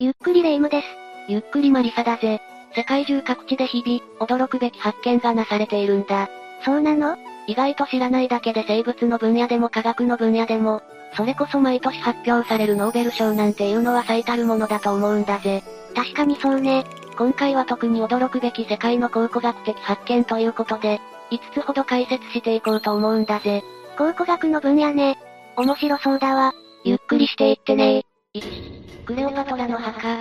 ゆっくりレ夢ムです。ゆっくりマリサだぜ。世界中各地で日々、驚くべき発見がなされているんだ。そうなの？意外と知らないだけで生物の分野でも科学の分野でも、それこそ毎年発表されるノーベル賞なんていうのは最たるものだと思うんだぜ。確かにそうね。今回は特に驚くべき世界の考古学的発見ということで、5つほど解説していこうと思うんだぜ。考古学の分野ね。面白そうだわ。ゆっくりしていってね1、クレオパトラの墓。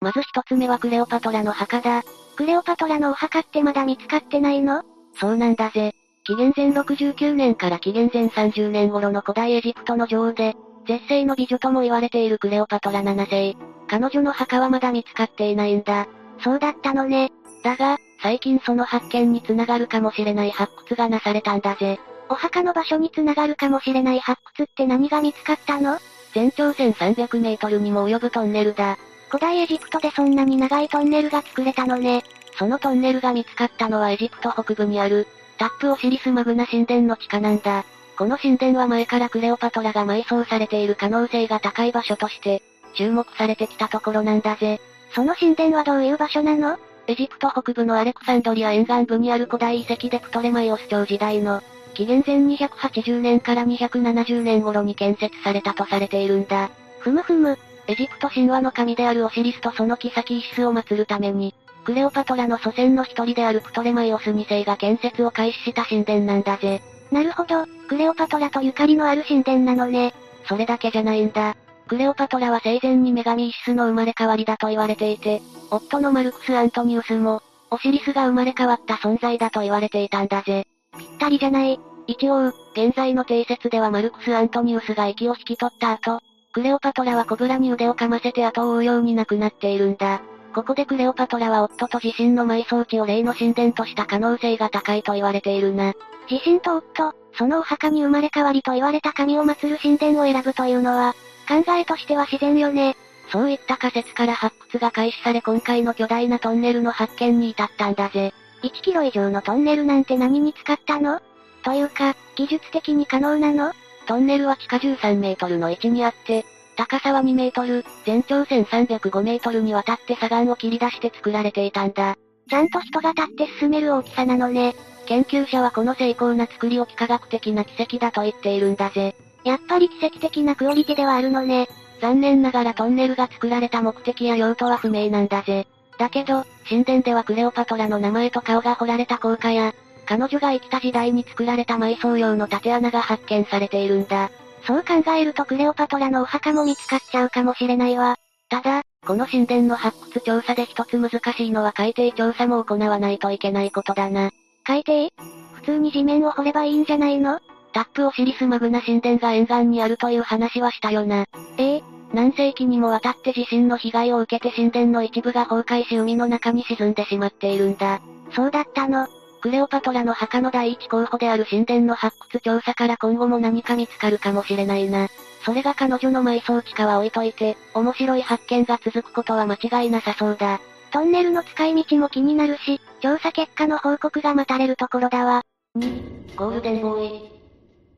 まず一つ目はクレオパトラの墓だ。クレオパトラのお墓ってまだ見つかってないの？そうなんだぜ。紀元前69年から紀元前30年頃の古代エジプトの女王で、絶世の美女とも言われているクレオパトラ7世。彼女の墓はまだ見つかっていないんだ。そうだったのね。だが、最近その発見につながるかもしれない発掘がなされたんだぜ。お墓の場所につながるかもしれない発掘って何が見つかったの？全長1300メートルにも及ぶトンネルだ。古代エジプトでそんなに長いトンネルが作れたのね。そのトンネルが見つかったのはエジプト北部にある、タップオシリスマグナ神殿の地下なんだ。この神殿は前からクレオパトラが埋葬されている可能性が高い場所として、注目されてきたところなんだぜ。その神殿はどういう場所なの？エジプト北部のアレクサンドリア沿岸部にある古代遺跡でプトレマイオス朝時代の、紀元前280年から270年頃に建設されたとされているんだ。ふむふむ、エジプト神話の神であるオシリスとその妃イシスを祀るために、クレオパトラの祖先の一人であるプトレマイオス2世が建設を開始した神殿なんだぜ。なるほど、クレオパトラとゆかりのある神殿なのね。それだけじゃないんだ。クレオパトラは生前に女神イシスの生まれ変わりだと言われていて、夫のマルクス・アントニウスも、オシリスが生まれ変わった存在だと言われていたんだぜ。ぴったりじゃない。一応、現在の定説ではマルクス・アントニウスが息を引き取った後、クレオパトラはコブラに腕をかませて後を追うように亡くなっているんだ。ここでクレオパトラは夫と自身の埋葬地を霊の神殿とした可能性が高いと言われているな。自身と夫、そのお墓に生まれ変わりと言われた神を祀る神殿を選ぶというのは、考えとしては自然よね。そういった仮説から発掘が開始され今回の巨大なトンネルの発見に至ったんだぜ。1キロ以上のトンネルなんて何に使ったの？というか、技術的に可能なの？トンネルは地下13メートルの位置にあって、高さは2メートル、全長1305メートルにわたって砂岩を切り出して作られていたんだ。ちゃんと人が立って進める大きさなのね。研究者はこの精巧な作りを幾何学的な奇跡だと言っているんだぜ。やっぱり奇跡的なクオリティではあるのね。残念ながらトンネルが作られた目的や用途は不明なんだぜ。だけど、神殿ではクレオパトラの名前と顔が彫られた高架や、彼女が生きた時代に作られた埋葬用の縦穴が発見されているんだ。そう考えるとクレオパトラのお墓も見つかっちゃうかもしれないわ。ただ、この神殿の発掘調査で一つ難しいのは海底調査も行わないといけないことだな。海底？普通に地面を掘ればいいんじゃないの？タップオシリスマグナ神殿が沿岸にあるという話はしたよな。ええ何世紀にもわたって地震の被害を受けて神殿の一部が崩壊し海の中に沈んでしまっているんだ。そうだったの。クレオパトラの墓の第一候補である神殿の発掘調査から今後も何か見つかるかもしれないな。それが彼女の埋葬地かは置いといて、面白い発見が続くことは間違いなさそうだ。トンネルの使い道も気になるし、調査結果の報告が待たれるところだわ。2、ゴールデンボーイ。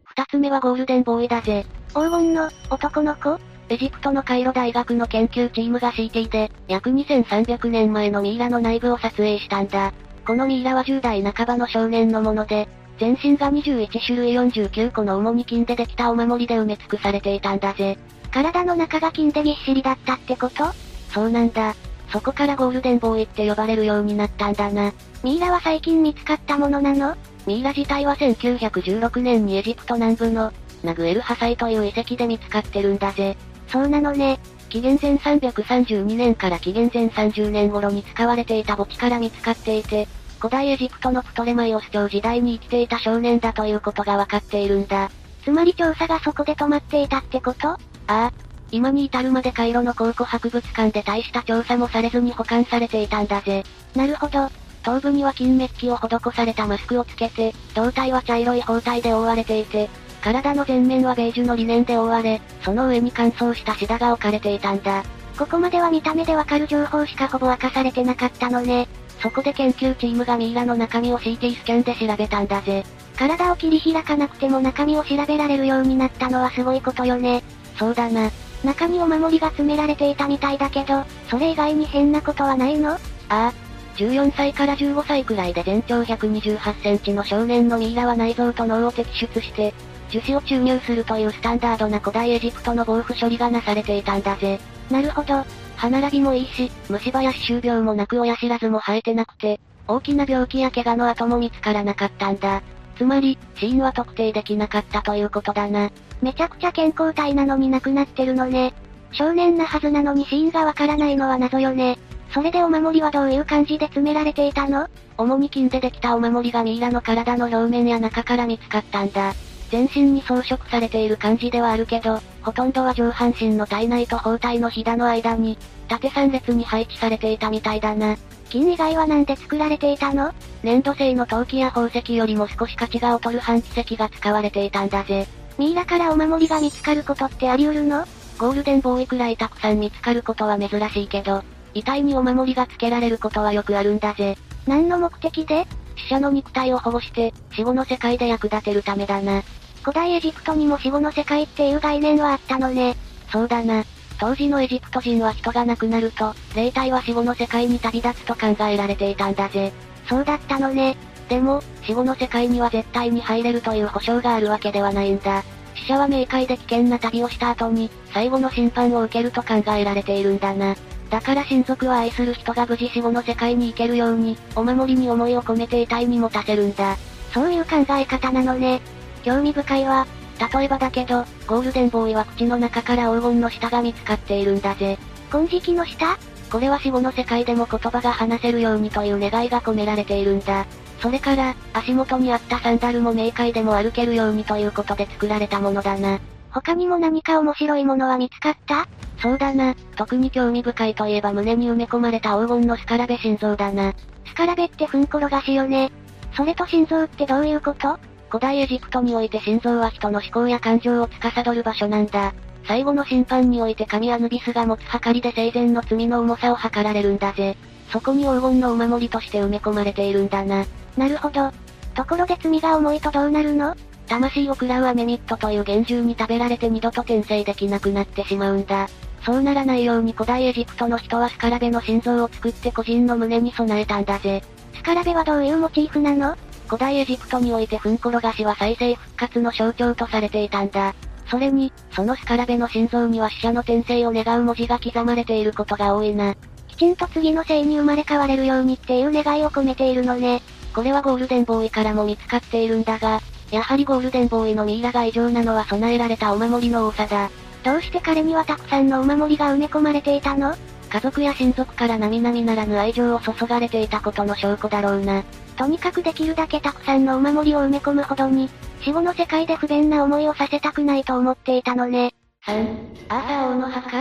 二つ目はゴールデンボーイだぜ。黄金の、男の子？エジプトのカイロ大学の研究チームが CT で、約2300年前のミイラの内部を撮影したんだ。このミイラは10代半ばの少年のもので、全身が21種類49個の主に金でできたお守りで埋め尽くされていたんだぜ。体の中が金でぎっしりだったってこと？そうなんだ。そこからゴールデンボーイって呼ばれるようになったんだな。ミイラは最近見つかったものなの？ミイラ自体は1916年にエジプト南部の、ナグエルハサイという遺跡で見つかってるんだぜ。そうなのね。紀元前332年から紀元前30年頃に使われていた墓地から見つかっていて、古代エジプトのプトレマイオス朝時代に生きていた少年だということがわかっているんだ。つまり調査がそこで止まっていたってこと？ああ。今に至るまでカイロの考古博物館で大した調査もされずに保管されていたんだぜ。なるほど。頭部には金メッキを施されたマスクをつけて、胴体は茶色い包帯で覆われていて、体の前面はベージュのリネンで覆われ、その上に乾燥したシダが置かれていたんだ。ここまでは見た目でわかる情報しかほぼ明かされてなかったのね。そこで研究チームがミイラの中身を CT スキャンで調べたんだぜ。体を切り開かなくても中身を調べられるようになったのはすごいことよね。そうだな。中にお守りが詰められていたみたいだけど、それ以外に変なことはないの？ああ。14歳から15歳くらいで全長128センチの少年のミイラは内臓と脳を摘出して、樹脂を注入するというスタンダードな古代エジプトの防腐処理がなされていたんだぜ。なるほど。歯並びもいいし、虫歯や歯周病もなく親知らずも生えてなくて、大きな病気や怪我の跡も見つからなかったんだ。つまり、死因は特定できなかったということだな。めちゃくちゃ健康体なのに亡くなってるのね。少年なはずなのに死因がわからないのは謎よね。それでお守りはどういう感じで詰められていたの？主に金でできたお守りがミイラの体の表面や中から見つかったんだ。全身に装飾されている感じではあるけど、ほとんどは上半身の体内と包帯のひだの間に、縦三列に配置されていたみたいだな。金以外は何で作られていたの？粘土製の陶器や宝石よりも少し価値が劣る半奇石が使われていたんだぜ。ミイラからお守りが見つかることってあり得るの？ゴールデンボーイくらいたくさん見つかることは珍しいけど、遺体にお守りが付けられることはよくあるんだぜ。何の目的で？死者の肉体を保護して、死後の世界で役立てるためだな。古代エジプトにも死後の世界っていう概念はあったのね。そうだな。当時のエジプト人は人が亡くなると、霊体は死後の世界に旅立つと考えられていたんだぜ。そうだったのね。でも、死後の世界には絶対に入れるという保証があるわけではないんだ。死者は冥界で危険な旅をした後に、最後の審判を受けると考えられているんだな。だから親族は愛する人が無事死後の世界に行けるように、お守りに思いを込めて遺体に持たせるんだ。そういう考え方なのね。興味深いわ。例えばだけど、ゴールデンボーイは口の中から黄金の舌が見つかっているんだぜ。金色の舌？これは死後の世界でも言葉が話せるようにという願いが込められているんだ。それから、足元にあったサンダルも冥界でも歩けるようにということで作られたものだな。他にも何か面白いものは見つかった？そうだな。特に興味深いといえば胸に埋め込まれた黄金のスカラベ心臓だな。スカラベってふんころがしよね。それと心臓ってどういうこと？古代エジプトにおいて心臓は人の思考や感情を司る場所なんだ。最後の審判において神アヌビスが持つ計りで生前の罪の重さを測られるんだぜ。そこに黄金のお守りとして埋め込まれているんだな。なるほど。ところで罪が重いとどうなるの？魂を食らうアメミットという幻獣に食べられて二度と転生できなくなってしまうんだ。そうならないように古代エジプトの人はスカラベの心臓を作って個人の胸に備えたんだぜ。スカラベはどういうモチーフなの？古代エジプトにおいてフンコロガシは再生復活の象徴とされていたんだ。それに、そのスカラベの心臓には死者の転生を願う文字が刻まれていることが多いな。きちんと次の生に生まれ変われるようにっていう願いを込めているのね。これはゴールデンボーイからも見つかっているんだが、やはりゴールデンボーイのミイラが異常なのは備えられたお守りの多さだ。どうして彼にはたくさんのお守りが埋め込まれていたの？家族や親族から並々ならぬ愛情を注がれていたことの証拠だろうな。とにかくできるだけたくさんのお守りを埋め込むほどに、死後の世界で不便な思いをさせたくないと思っていたのね。3、アーサー王の墓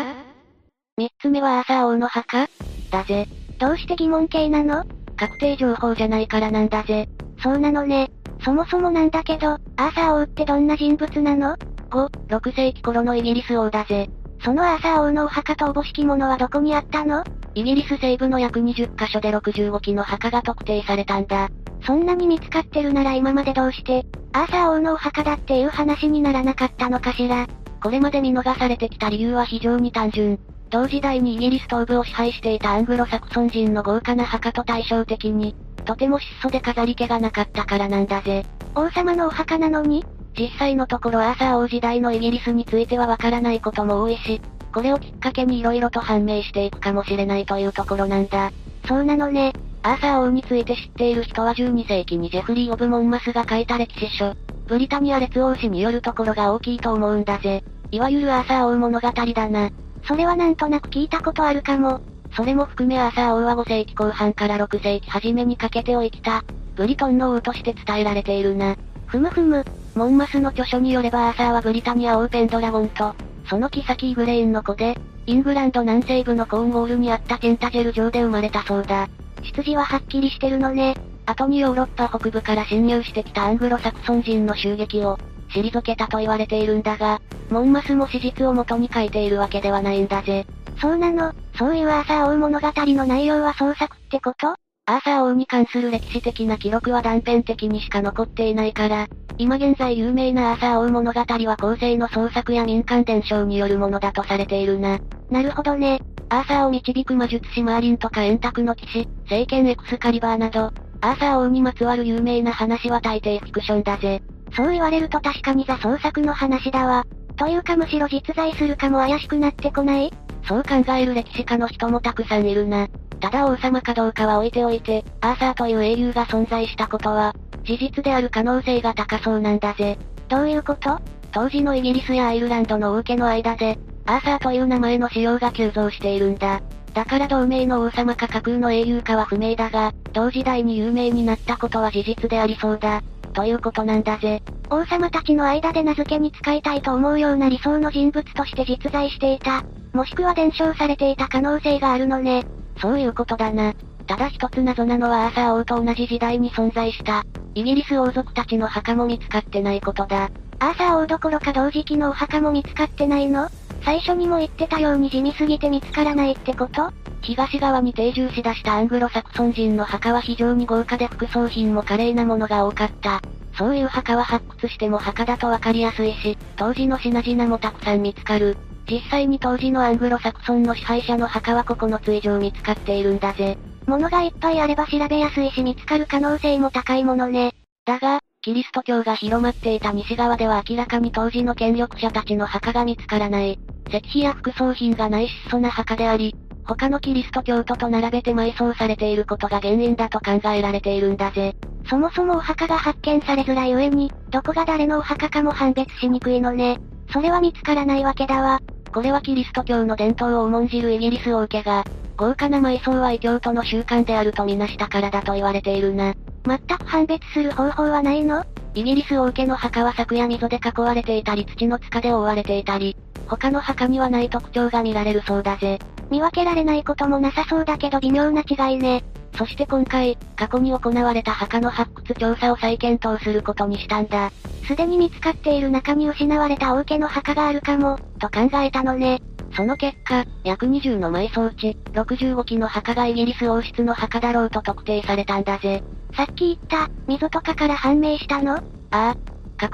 ?3 つ目はアーサー王の墓だぜ。どうして疑問形なの？確定情報じゃないからなんだぜ。そうなのね。そもそもなんだけど、アーサー王ってどんな人物なの ?5、6世紀頃のイギリス王だぜ。そのアーサー王のお墓とおぼしきものはどこにあったの？イギリス西部の約20カ所で65基の墓が特定されたんだ。そんなに見つかってるなら今までどうして、アーサー王のお墓だっていう話にならなかったのかしら。これまで見逃されてきた理由は非常に単純。同時代にイギリス東部を支配していたアングロサクソン人の豪華な墓と対照的に、とても質素で飾り気がなかったからなんだぜ。王様のお墓なのに？実際のところアーサー王時代のイギリスについてはわからないことも多いし、これをきっかけに色々と判明していくかもしれないというところなんだ。そうなのね。アーサー王について知っている人は12世紀にジェフリー・オブ・モンマスが書いた歴史書、ブリタニア列王史によるところが大きいと思うんだぜ。いわゆるアーサー王物語だな。それはなんとなく聞いたことあるかも。それも含めアーサー王は5世紀後半から6世紀初めにかけてを生きた、ブリトンの王として伝えられているな。ふむふむ。モンマスの著書によればアーサーはブリタニア王ペンドラゴンと、そのキサキーグレインの子で、イングランド南西部のコーンウォールにあったチェンタジェル城で生まれたそうだ。出自ははっきりしてるのね。後にヨーロッパ北部から侵入してきたアングロサクソン人の襲撃を、退けたと言われているんだが、モンマスも史実を元に書いているわけではないんだぜ。そうなのそういうアーサー王物語の内容は創作ってこと？アーサー王に関する歴史的な記録は断片的にしか残っていないから、今現在有名なアーサー王物語は後世の創作や民間伝承によるものだとされているな。なるほどね。アーサーを導く魔術師マーリンとか円卓の騎士、聖剣エクスカリバーなど、アーサー王にまつわる有名な話は大抵フィクションだぜ。そう言われると確かにザ創作の話だわ。というかむしろ実在するかも怪しくなってこない？そう考える歴史家の人もたくさんいるな。ただ王様かどうかは置いておいて、アーサーという英雄が存在したことは、事実である可能性が高そうなんだぜ。どういうこと？当時のイギリスやアイルランドの王家の間で、アーサーという名前の使用が急増しているんだ。だから同盟の王様か架空の英雄かは不明だが、同時代に有名になったことは事実でありそうだ。ということなんだぜ。王様たちの間で名付けに使いたいと思うような理想の人物として実在していた。もしくは伝承されていた可能性があるのね。そういうことだな。ただ一つ謎なのはアーサー王と同じ時代に存在した、イギリス王族たちの墓も見つかってないことだ。アーサー王どころか同時期のお墓も見つかってないの？最初にも言ってたように地味すぎて見つからないってこと？東側に定住し出したアングロサクソン人の墓は非常に豪華で副葬品も華麗なものが多かった。そういう墓は発掘しても墓だとわかりやすいし、当時の品々もたくさん見つかる。実際に当時のアングロサクソンの支配者の墓は9つ以上見つかっているんだぜ。物がいっぱいあれば調べやすいし見つかる可能性も高いものね。だが、キリスト教が広まっていた西側では明らかに当時の権力者たちの墓が見つからない。石碑や副葬品がない質素な墓であり、他のキリスト教徒と並べて埋葬されていることが原因だと考えられているんだぜ。そもそもお墓が発見されづらい上に、どこが誰のお墓かも判別しにくいのね。それは見つからないわけだわ。これはキリスト教の伝統を重んじるイギリス王家が、豪華な埋葬は異教徒の習慣であるとみなしたからだと言われているな。全く判別する方法はないの？イギリス王家の墓は柵や溝で囲われていたり土の塚で覆われていたり、他の墓にはない特徴が見られるそうだぜ。見分けられないこともなさそうだけど微妙な違いね。そして今回、過去に行われた墓の発掘調査を再検討することにしたんだ。すでに見つかっている中に失われた王家の墓があるかも、と考えたのね。その結果、約20の埋葬地、65基の墓がイギリス王室の墓だろうと特定されたんだぜ。さっき言った、溝とかから判明したの？ああ。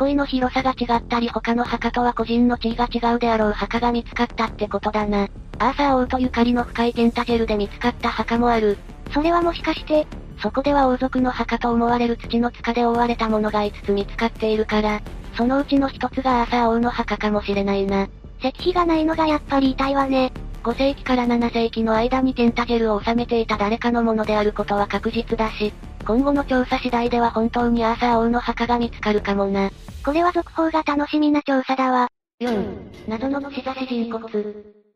囲いの広さが違ったり他の墓とは個人の地位が違うであろう墓が見つかったってことだな。アーサー王とゆかりの深いテンタジェルで見つかった墓もある。それはもしかして、そこでは王族の墓と思われる土の塚で覆われたものが5つ見つかっているから、そのうちの1つがアーサー王の墓かもしれないな。石碑がないのがやっぱり痛いわね。5世紀から7世紀の間にテンタジェルを収めていた誰かのものであることは確実だし、今後の調査次第では本当にアーサー王の墓が見つかるかもな。これは続報が楽しみな調査だわ。4、謎の串刺し人骨。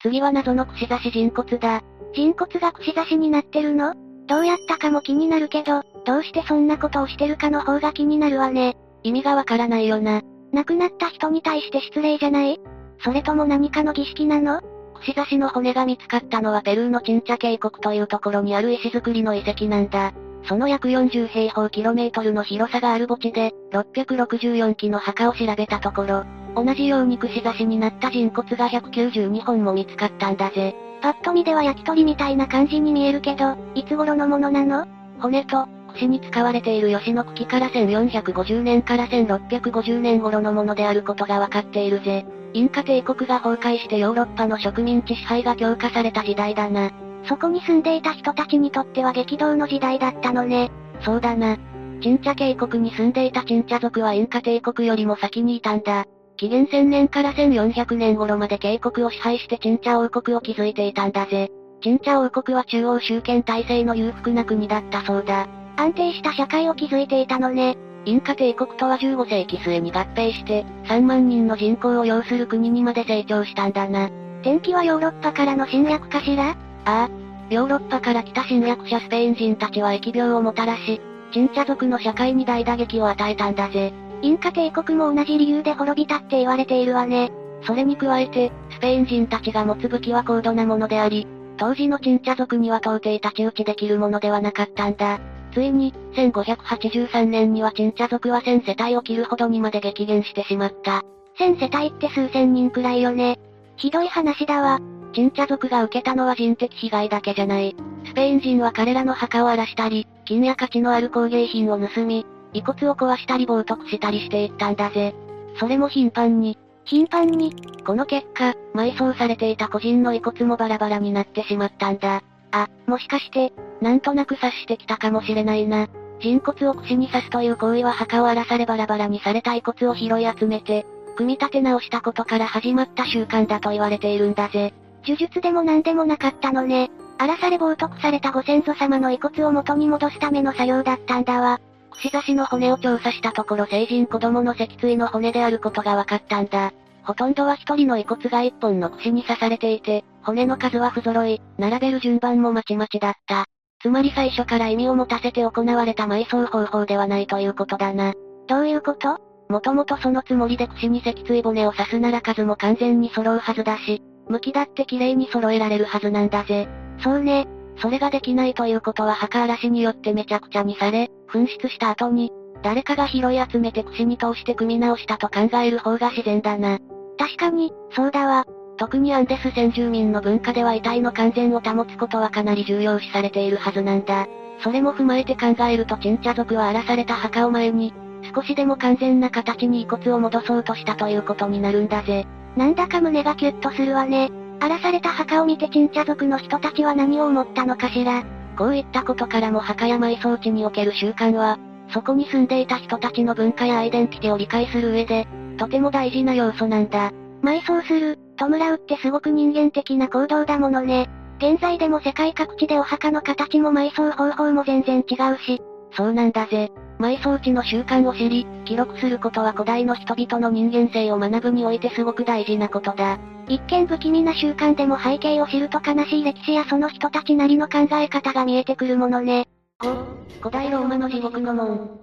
次は謎の串刺し人骨だ。人骨が串刺しになってるの？どうやったかも気になるけど、どうしてそんなことをしてるかの方が気になるわね。意味がわからないよな。亡くなった人に対して失礼じゃない？それとも何かの儀式なの？串刺しの骨が見つかったのはペルーのチンチャ渓谷というところにある石造りの遺跡なんだ。その約40平方キロメートルの広さがある墓地で、664基の墓を調べたところ、同じように串刺しになった人骨が192本も見つかったんだぜ。パッと見では焼き鳥みたいな感じに見えるけど、いつ頃のものなの？骨と、串に使われている吉野茎から1450年から1650年頃のものであることがわかっているぜ。インカ帝国が崩壊してヨーロッパの植民地支配が強化された時代だな。そこに住んでいた人たちにとっては激動の時代だったのね。そうだな。チンチャ渓谷に住んでいたチンチャ族はインカ帝国よりも先にいたんだ。紀元1000年から1400年頃まで渓谷を支配してチンチャ王国を築いていたんだぜ。チンチャ王国は中央集権体制の裕福な国だったそうだ。安定した社会を築いていたのね。インカ帝国とは15世紀末に合併して、3万人の人口を要する国にまで成長したんだな。天気はヨーロッパからの侵略かしら？ああ。ヨーロッパから来た侵略者スペイン人たちは疫病をもたらし、チンチャ族の社会に大打撃を与えたんだぜ。インカ帝国も同じ理由で滅びたって言われているわね。それに加えて、スペイン人たちが持つ武器は高度なものであり、当時のチンチャ族には到底太刀打ちできるものではなかったんだ。ついに、1583年にはチンチャ族は1000世帯を切るほどにまで激減してしまった。1000世帯って数千人くらいよね。ひどい話だわ。チンチャ族が受けたのは人的被害だけじゃない。スペイン人は彼らの墓を荒らしたり、金や価値のある工芸品を盗み、遺骨を壊したり冒涜したりしていったんだぜ。それも頻繁に。頻繁にこの結果、埋葬されていた個人の遺骨もバラバラになってしまったんだ。あ、もしかして、なんとなく察してきたかもしれないな。人骨を串に刺すという行為は墓を荒らされバラバラにされた遺骨を拾い集めて、組み立て直したことから始まった習慣だと言われているんだぜ。呪術でも何でもなかったのね。荒らされ冒涜されたご先祖様の遺骨を元に戻すための作業だったんだわ。串刺しの骨を調査したところ成人子供の脊椎の骨であることが分かったんだ。ほとんどは一人の遺骨が一本の串に刺されていて、骨の数は不揃い、並べる順番もまちまちだった。つまり最初から意味を持たせて行われた埋葬方法ではないということだな。どういうこと？もともとそのつもりで串に脊椎骨を刺すなら数も完全に揃うはずだし、向きだって綺麗に揃えられるはずなんだぜ。そうね。それができないということは墓荒らしによってめちゃくちゃにされ、紛失した後に、誰かが拾い集めて串に通して組み直したと考える方が自然だな。確かに、そうだわ。特にアンデス先住民の文化では遺体の完全を保つことはかなり重要視されているはずなんだ。それも踏まえて考えるとチンチャ族は荒らされた墓を前に、少しでも完全な形に遺骨を戻そうとしたということになるんだぜ。なんだか胸がキュッとするわね。荒らされた墓を見てチンチャ族の人たちは何を思ったのかしら。こういったことからも墓や埋葬地における習慣は、そこに住んでいた人たちの文化やアイデンティティを理解する上で、とても大事な要素なんだ。埋葬する、弔うってすごく人間的な行動だものね。現在でも世界各地でお墓の形も埋葬方法も全然違うし。そうなんだぜ。埋葬地の習慣を知り、記録することは古代の人々の人間性を学ぶにおいてすごく大事なことだ。一見不気味な習慣でも背景を知ると悲しい歴史やその人たちなりの考え方が見えてくるものね。5、古代ローマの地獄の門。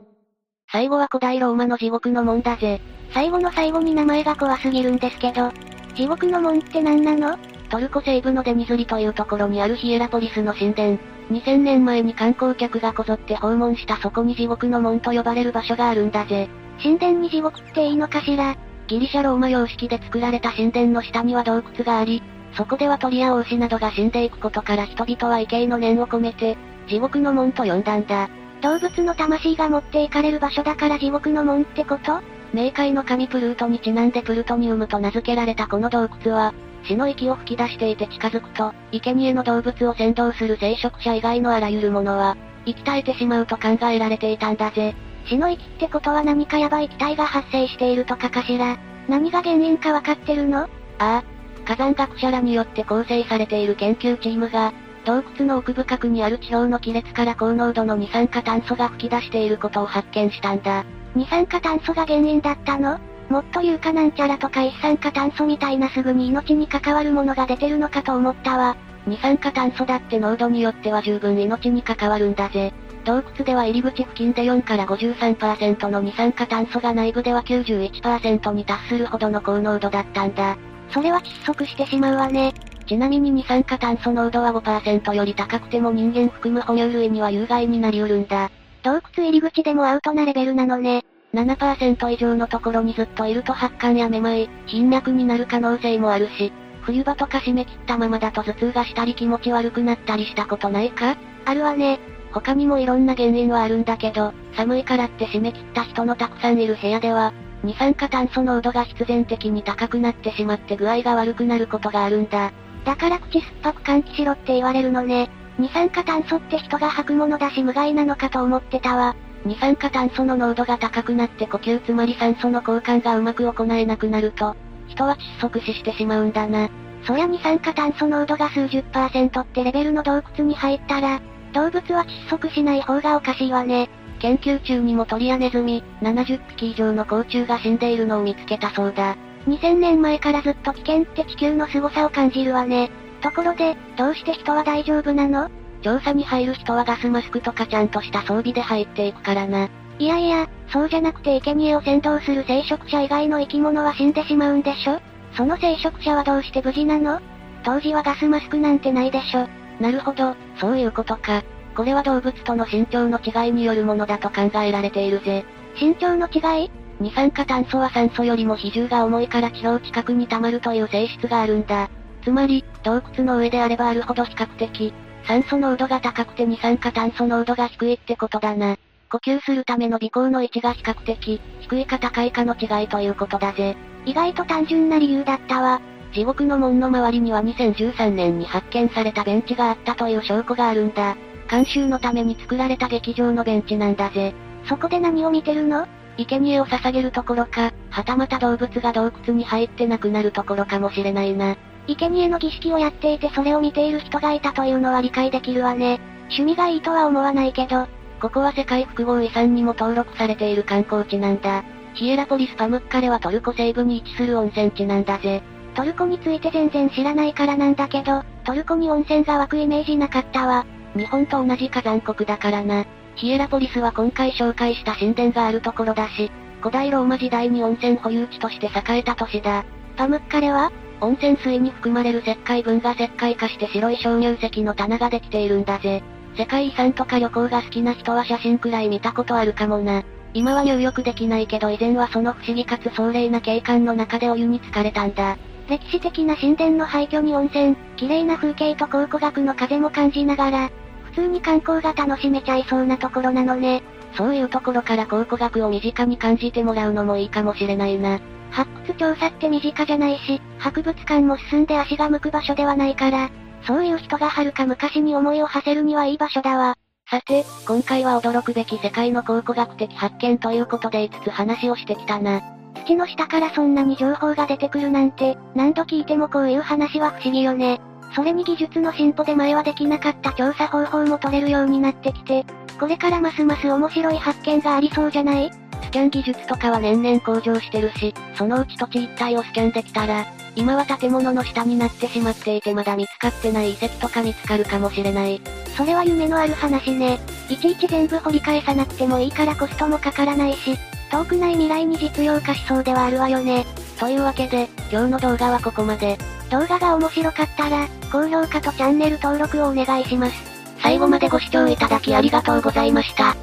最後は古代ローマの地獄の門だぜ。最後の最後に名前が怖すぎるんですけど。地獄の門って何なの？トルコ西部のデニズリというところにあるヒエラポリスの神殿。2000年前に観光客がこぞって訪問したそこに地獄の門と呼ばれる場所があるんだぜ。神殿に地獄っていいのかしら？ギリシャローマ様式で作られた神殿の下には洞窟があり、そこでは鳥や王子などが死んでいくことから人々は畏敬の念を込めて、地獄の門と呼んだんだ。動物の魂が持っていかれる場所だから地獄の門ってこと？冥界の神プルートにちなんでプルトニウムと名付けられたこの洞窟は、死の息を吹き出していて近づくと、生贄の動物を先導する聖職者以外のあらゆるものは、生き絶えてしまうと考えられていたんだぜ。死の息ってことは何かヤバい気体が発生しているとかかしら。何が原因かわかってるの？ああ。火山学者らによって構成されている研究チームが、洞窟の奥深くにある地表の亀裂から高濃度の二酸化炭素が吹き出していることを発見したんだ。二酸化炭素が原因だったの？もっと言うかなんちゃらとか一酸化炭素みたいなすぐに命に関わるものが出てるのかと思ったわ。二酸化炭素だって濃度によっては十分命に関わるんだぜ。洞窟では入り口付近で4から53%の二酸化炭素が内部では91%に達するほどの高濃度だったんだ。それは窒息してしまうわね。ちなみに二酸化炭素濃度は5%より高くても人間含む哺乳類には有害になりうるんだ。洞窟入り口でもアウトなレベルなのね。7%以上のところにずっといると発汗やめまい、頻脈になる可能性もあるし、冬場とか締め切ったままだと頭痛がしたり気持ち悪くなったりしたことないか？あるわね。他にもいろんな原因はあるんだけど、寒いからって締め切った人のたくさんいる部屋では、二酸化炭素濃度が必然的に高くなってしまって具合が悪くなることがあるんだ。だから口酸っぱく換気しろって言われるのね。二酸化炭素って人が吐くものだし無害なのかと思ってたわ。二酸化炭素の濃度が高くなって呼吸つまり酸素の交換がうまく行えなくなると、人は窒息死してしまうんだな。そりゃ二酸化炭素濃度が数十パーセントってレベルの洞窟に入ったら、動物は窒息しない方がおかしいわね。研究中にも鳥やネズミ、70匹以上の甲虫が死んでいるのを見つけたそうだ。2000年前からずっと危険って地球の凄さを感じるわね。ところで、どうして人は大丈夫なの？調査に入る人はガスマスクとかちゃんとした装備で入っていくからな。いやいや、そうじゃなくて生贄を先導する聖職者以外の生き物は死んでしまうんでしょ？その聖職者はどうして無事なの？当時はガスマスクなんてないでしょ。なるほど、そういうことか。これは動物との身長の違いによるものだと考えられているぜ。身長の違い？二酸化炭素は酸素よりも比重が重いから地表近くに溜まるという性質があるんだ。つまり、洞窟の上であればあるほど比較的、酸素濃度が高くて二酸化炭素濃度が低いってことだな。呼吸するための微光の位置が比較的、低いか高いかの違いということだぜ。意外と単純な理由だったわ。地獄の門の周りには2013年に発見されたベンチがあったという証拠があるんだ。監修のために作られた劇場のベンチなんだぜ。そこで何を見てるの？生贄を捧げるところか、はたまた動物が洞窟に入って亡くなるところかもしれないな。生贄の儀式をやっていてそれを見ている人がいたというのは理解できるわね。趣味がいいとは思わないけど、ここは世界複合遺産にも登録されている観光地なんだ。ヒエラポリスパムッカレはトルコ西部に位置する温泉地なんだぜ。トルコについて全然知らないからなんだけど、トルコに温泉が湧くイメージなかったわ。日本と同じ火山国だからな。ヒエラポリスは今回紹介した神殿があるところだし、古代ローマ時代に温泉保有地として栄えた都市だ。パムッカレは温泉水に含まれる石灰分が石灰化して白い鍾乳石の棚ができているんだぜ。世界遺産とか旅行が好きな人は写真くらい見たことあるかもな。今は入浴できないけど以前はその不思議かつ壮麗な景観の中でお湯に浸かれたんだ。歴史的な神殿の廃墟に温泉、綺麗な風景と考古学の風も感じながら、普通に観光が楽しめちゃいそうなところなのね。そういうところから考古学を身近に感じてもらうのもいいかもしれないな。発掘調査って身近じゃないし、博物館も進んで足が向く場所ではないから、そういう人がはるか昔に思いを馳せるにはいい場所だわ。さて、今回は驚くべき世界の考古学的発見ということで5つ話をしてきたな。土の下からそんなに情報が出てくるなんて、何度聞いてもこういう話は不思議よね。それに技術の進歩で前はできなかった調査方法も取れるようになってきて、これからますます面白い発見がありそうじゃない？スキャン技術とかは年々向上してるし、そのうち土地一帯をスキャンできたら、今は建物の下になってしまっていてまだ見つかってない遺跡とか見つかるかもしれない。それは夢のある話ね。いちいち全部掘り返さなくてもいいからコストもかからないし、遠くない未来に実用化しそうではあるわよね。というわけで、今日の動画はここまで。動画が面白かったら、高評価とチャンネル登録をお願いします。最後までご視聴いただきありがとうございました。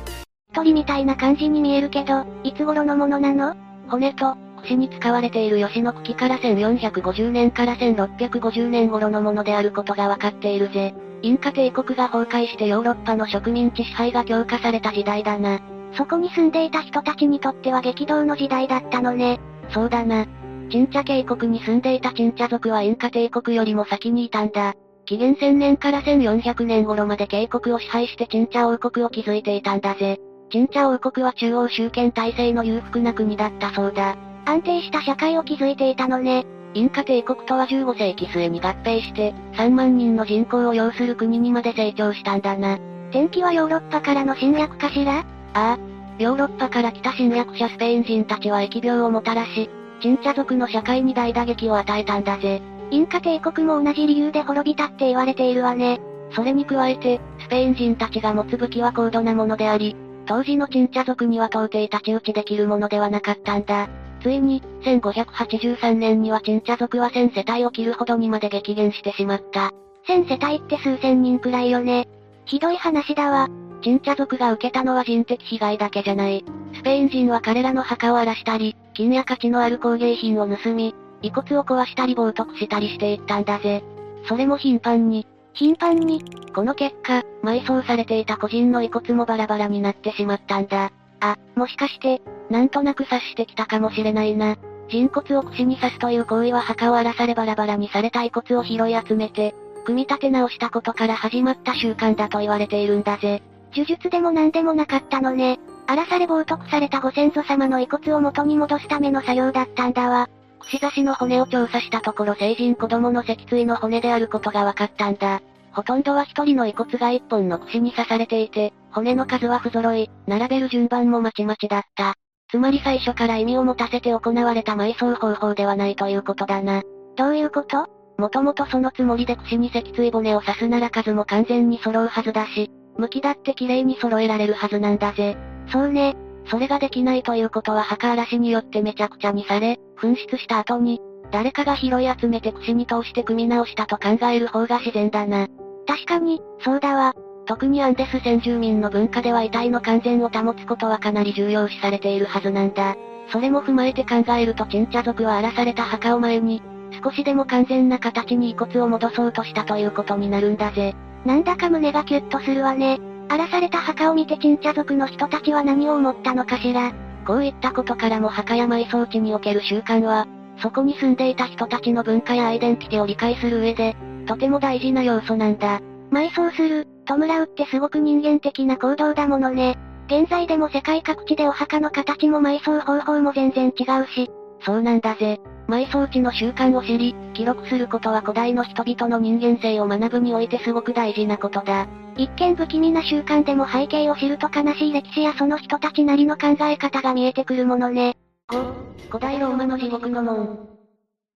鳥みたいな感じに見えるけど、いつ頃のものなの？骨と、串に使われている吉野茎から1450年から1650年頃のものであることがわかっているぜ。インカ帝国が崩壊してヨーロッパの植民地支配が強化された時代だな。そこに住んでいた人たちにとっては激動の時代だったのね。そうだな。チンチャ渓谷に住んでいたチンチャ族はインカ帝国よりも先にいたんだ。紀元1000年から1400年頃まで渓谷を支配してチンチャ王国を築いていたんだぜ。チンチャ王国は中央集権体制の裕福な国だったそうだ。安定した社会を築いていたのね。インカ帝国とは15世紀末に合併して、3万人の人口を要する国にまで成長したんだな。天気はヨーロッパからの侵略かしら？ああ。ヨーロッパから来た侵略者スペイン人たちは疫病をもたらし、チンチャ族の社会に大打撃を与えたんだぜ。インカ帝国も同じ理由で滅びたって言われているわね。それに加えて、スペイン人たちが持つ武器は高度なものであり、当時のチンチャ族には到底太刀打ちできるものではなかったんだ。ついに、1583年にはチンチャ族は1000世帯を切るほどにまで激減してしまった。1000世帯って数千人くらいよね。ひどい話だわ。チンチャ族が受けたのは人的被害だけじゃない。スペイン人は彼らの墓を荒らしたり、金や価値のある工芸品を盗み、遺骨を壊したり冒涜したりしていったんだぜ。それも頻繁に。頻繁にこの結果、埋葬されていた個人の遺骨もバラバラになってしまったんだ。あ、もしかして、なんとなく察してきたかもしれないな。人骨を串に刺すという行為は墓を荒らされバラバラにされた遺骨を拾い集めて、組み立て直したことから始まった習慣だと言われているんだぜ。呪術でも何でもなかったのね。荒らされ冒涜されたご先祖様の遺骨を元に戻すための作業だったんだわ。串刺しの骨を調査したところ成人子供の脊椎の骨であることが分かったんだ。ほとんどは一人の遺骨が一本の串に刺されていて、骨の数は不揃い、並べる順番もまちまちだった。つまり最初から意味を持たせて行われた埋葬方法ではないということだな。どういうこと？もともとそのつもりで串に脊椎骨を刺すなら数も完全に揃うはずだし、向きだって綺麗に揃えられるはずなんだぜ。そうね。それができないということは墓荒らしによってめちゃくちゃにされ、紛失した後に、誰かが拾い集めて串に通して組み直したと考える方が自然だな。確かに、そうだわ。特にアンデス先住民の文化では遺体の完全を保つことはかなり重要視されているはずなんだ。それも踏まえて考えるとチンチャ族は荒らされた墓を前に、少しでも完全な形に遺骨を戻そうとしたということになるんだぜ。なんだか胸がキュッとするわね。荒らされた墓を見て鎮茶族の人たちは何を思ったのかしら。こういったことからも墓や埋葬地における習慣は、そこに住んでいた人たちの文化やアイデンティティを理解する上で、とても大事な要素なんだ。埋葬する、弔うってすごく人間的な行動だものね。現在でも世界各地でお墓の形も埋葬方法も全然違うし。そうなんだぜ。埋葬地の習慣を知り、記録することは古代の人々の人間性を学ぶにおいてすごく大事なことだ。一見不気味な習慣でも背景を知ると悲しい歴史やその人たちなりの考え方が見えてくるものね。5、古代ローマの地獄の門。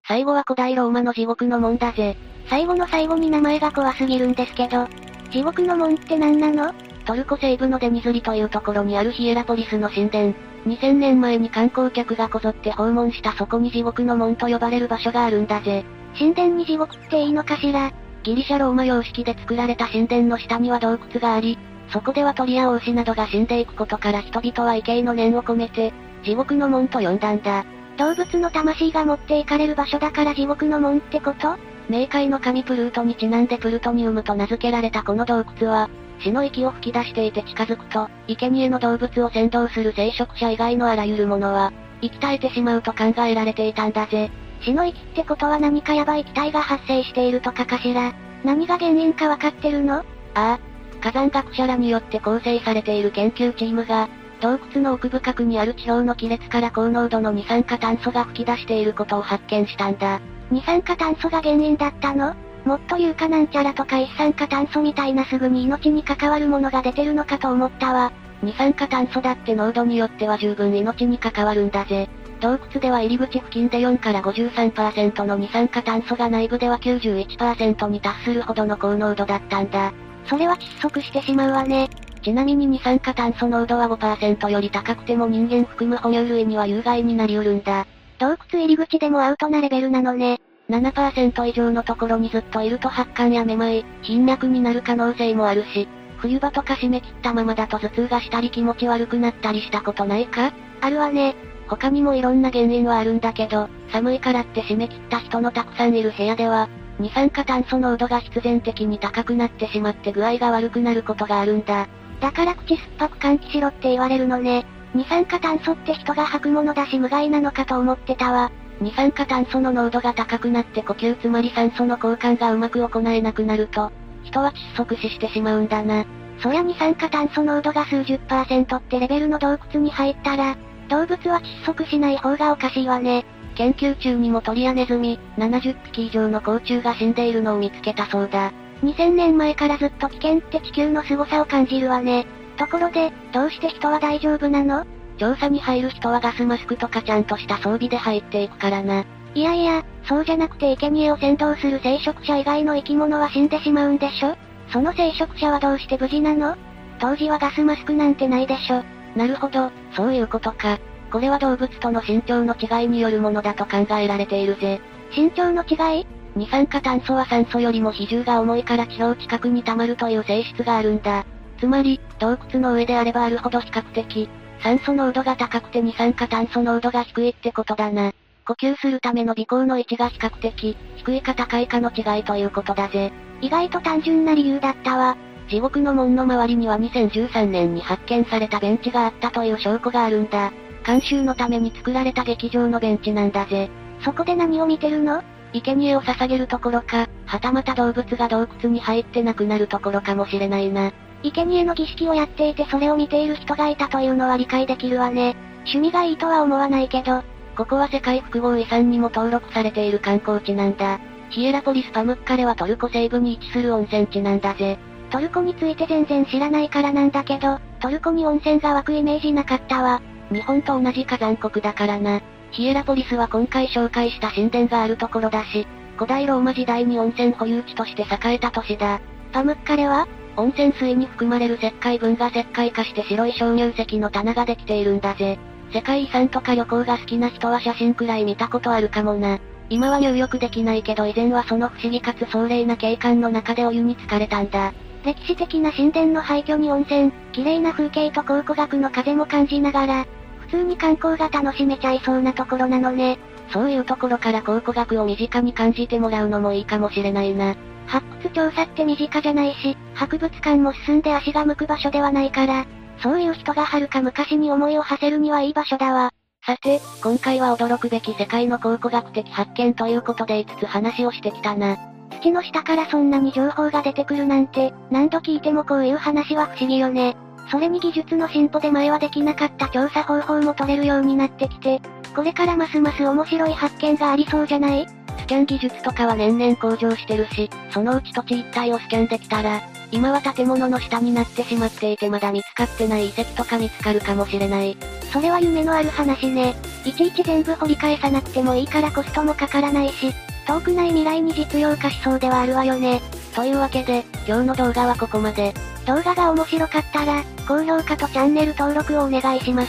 最後は古代ローマの地獄の門だぜ。最後の最後に名前が怖すぎるんですけど。地獄の門って何なの？トルコ西部のデニズリというところにあるヒエラポリスの神殿。2000年前に観光客がこぞって訪問したそこに地獄の門と呼ばれる場所があるんだぜ。神殿に地獄っていいのかしら？ギリシャローマ様式で作られた神殿の下には洞窟があり、そこでは鳥や王子などが死んでいくことから人々は畏敬の念を込めて、地獄の門と呼んだんだ。動物の魂が持っていかれる場所だから地獄の門ってこと？冥界の神プルートにちなんでプルトニウムと名付けられたこの洞窟は、死の息を吹き出していて近づくと、生贄の動物を先導する聖職者以外のあらゆるものは、生き絶えてしまうと考えられていたんだぜ。死の息ってことは何かヤバい気体が発生しているとかかしら？何が原因かわかってるの？ああ。火山学者らによって構成されている研究チームが、洞窟の奥深くにある地表の亀裂から高濃度の二酸化炭素が吹き出していることを発見したんだ。二酸化炭素が原因だったの？もっと言うかなんちゃらとか一酸化炭素みたいなすぐに命に関わるものが出てるのかと思ったわ。二酸化炭素だって濃度によっては十分命に関わるんだぜ。洞窟では入り口付近で4から53%の二酸化炭素が内部では91%に達するほどの高濃度だったんだ。それは窒息してしまうわね。ちなみに二酸化炭素濃度は5%より高くても人間含む哺乳類には有害になり得るんだ。洞窟入り口でもアウトなレベルなのね。7%以上のところにずっといると発汗やめまい、頻脈になる可能性もあるし、冬場とか締め切ったままだと頭痛がしたり気持ち悪くなったりしたことないか？あるわね。他にもいろんな原因はあるんだけど、寒いからって締め切った人のたくさんいる部屋では、二酸化炭素濃度が必然的に高くなってしまって具合が悪くなることがあるんだ。だから口酸っぱく換気しろって言われるのね。二酸化炭素って人が吐くものだし無害なのかと思ってたわ。二酸化炭素の濃度が高くなって呼吸つまり酸素の交換がうまく行えなくなると、人は窒息死してしまうんだな。そりゃ二酸化炭素濃度が数十パーセントってレベルの洞窟に入ったら、動物は窒息しない方がおかしいわね。研究中にも鳥やネズミ、70匹以上の甲虫が死んでいるのを見つけたそうだ。2000年前からずっと危険って地球の凄さを感じるわね。ところで、どうして人は大丈夫なの？調査に入る人はガスマスクとかちゃんとした装備で入っていくからな。いやいや、そうじゃなくて生贄を先導する聖職者以外の生き物は死んでしまうんでしょ？その聖職者はどうして無事なの？当時はガスマスクなんてないでしょ。なるほど、そういうことか。これは動物との身長の違いによるものだと考えられているぜ。身長の違い？二酸化炭素は酸素よりも比重が重いから地表近くに溜まるという性質があるんだ。つまり、洞窟の上であればあるほど比較的、酸素濃度が高くて二酸化炭素濃度が低いってことだな。呼吸するための鼻孔の位置が比較的、低いか高いかの違いということだぜ。意外と単純な理由だったわ。地獄の門の周りには2013年に発見されたベンチがあったという証拠があるんだ。監修のために作られた劇場のベンチなんだぜ。そこで何を見てるの？生贄を捧げるところか、はたまた動物が洞窟に入ってなくなるところかもしれないな。生贄の儀式をやっていてそれを見ている人がいたというのは理解できるわね。趣味がいいとは思わないけど、ここは世界複合遺産にも登録されている観光地なんだ。ヒエラポリスパムッカレはトルコ西部に位置する温泉地なんだぜ。トルコについて全然知らないからなんだけど、トルコに温泉が湧くイメージなかったわ。日本と同じ火山国だからな。ヒエラポリスは今回紹介した神殿があるところだし、古代ローマ時代に温泉保有地として栄えた都市だ。パムッカレは温泉水に含まれる石灰分が石灰化して白い鍾乳石の棚ができているんだぜ。世界遺産とか旅行が好きな人は写真くらい見たことあるかもな。今は入浴できないけど以前はその不思議かつ壮麗な景観の中でお湯に浸かれたんだ。歴史的な神殿の廃墟に温泉、綺麗な風景と考古学の風も感じながら、普通に観光が楽しめちゃいそうなところなのね。そういうところから考古学を身近に感じてもらうのもいいかもしれないな。発掘調査って身近じゃないし、博物館も進んで足が向く場所ではないから、そういう人が遥か昔に思いを馳せるにはいい場所だわ。さて、今回は驚くべき世界の考古学的発見ということで5つ話をしてきたな。土の下からそんなに情報が出てくるなんて、何度聞いてもこういう話は不思議よね。それに技術の進歩で前はできなかった調査方法も取れるようになってきて、これからますます面白い発見がありそうじゃない？スキャン技術とかは年々向上してるし、そのうち土地一帯をスキャンできたら、今は建物の下になってしまっていてまだ見つかってない遺跡とか見つかるかもしれない。それは夢のある話ね。いちいち全部掘り返さなくてもいいからコストもかからないし、遠くない未来に実用化しそうではあるわよね。というわけで、今日の動画はここまで。動画が面白かったら、高評価とチャンネル登録をお願いします。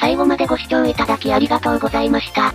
最後までご視聴いただきありがとうございました。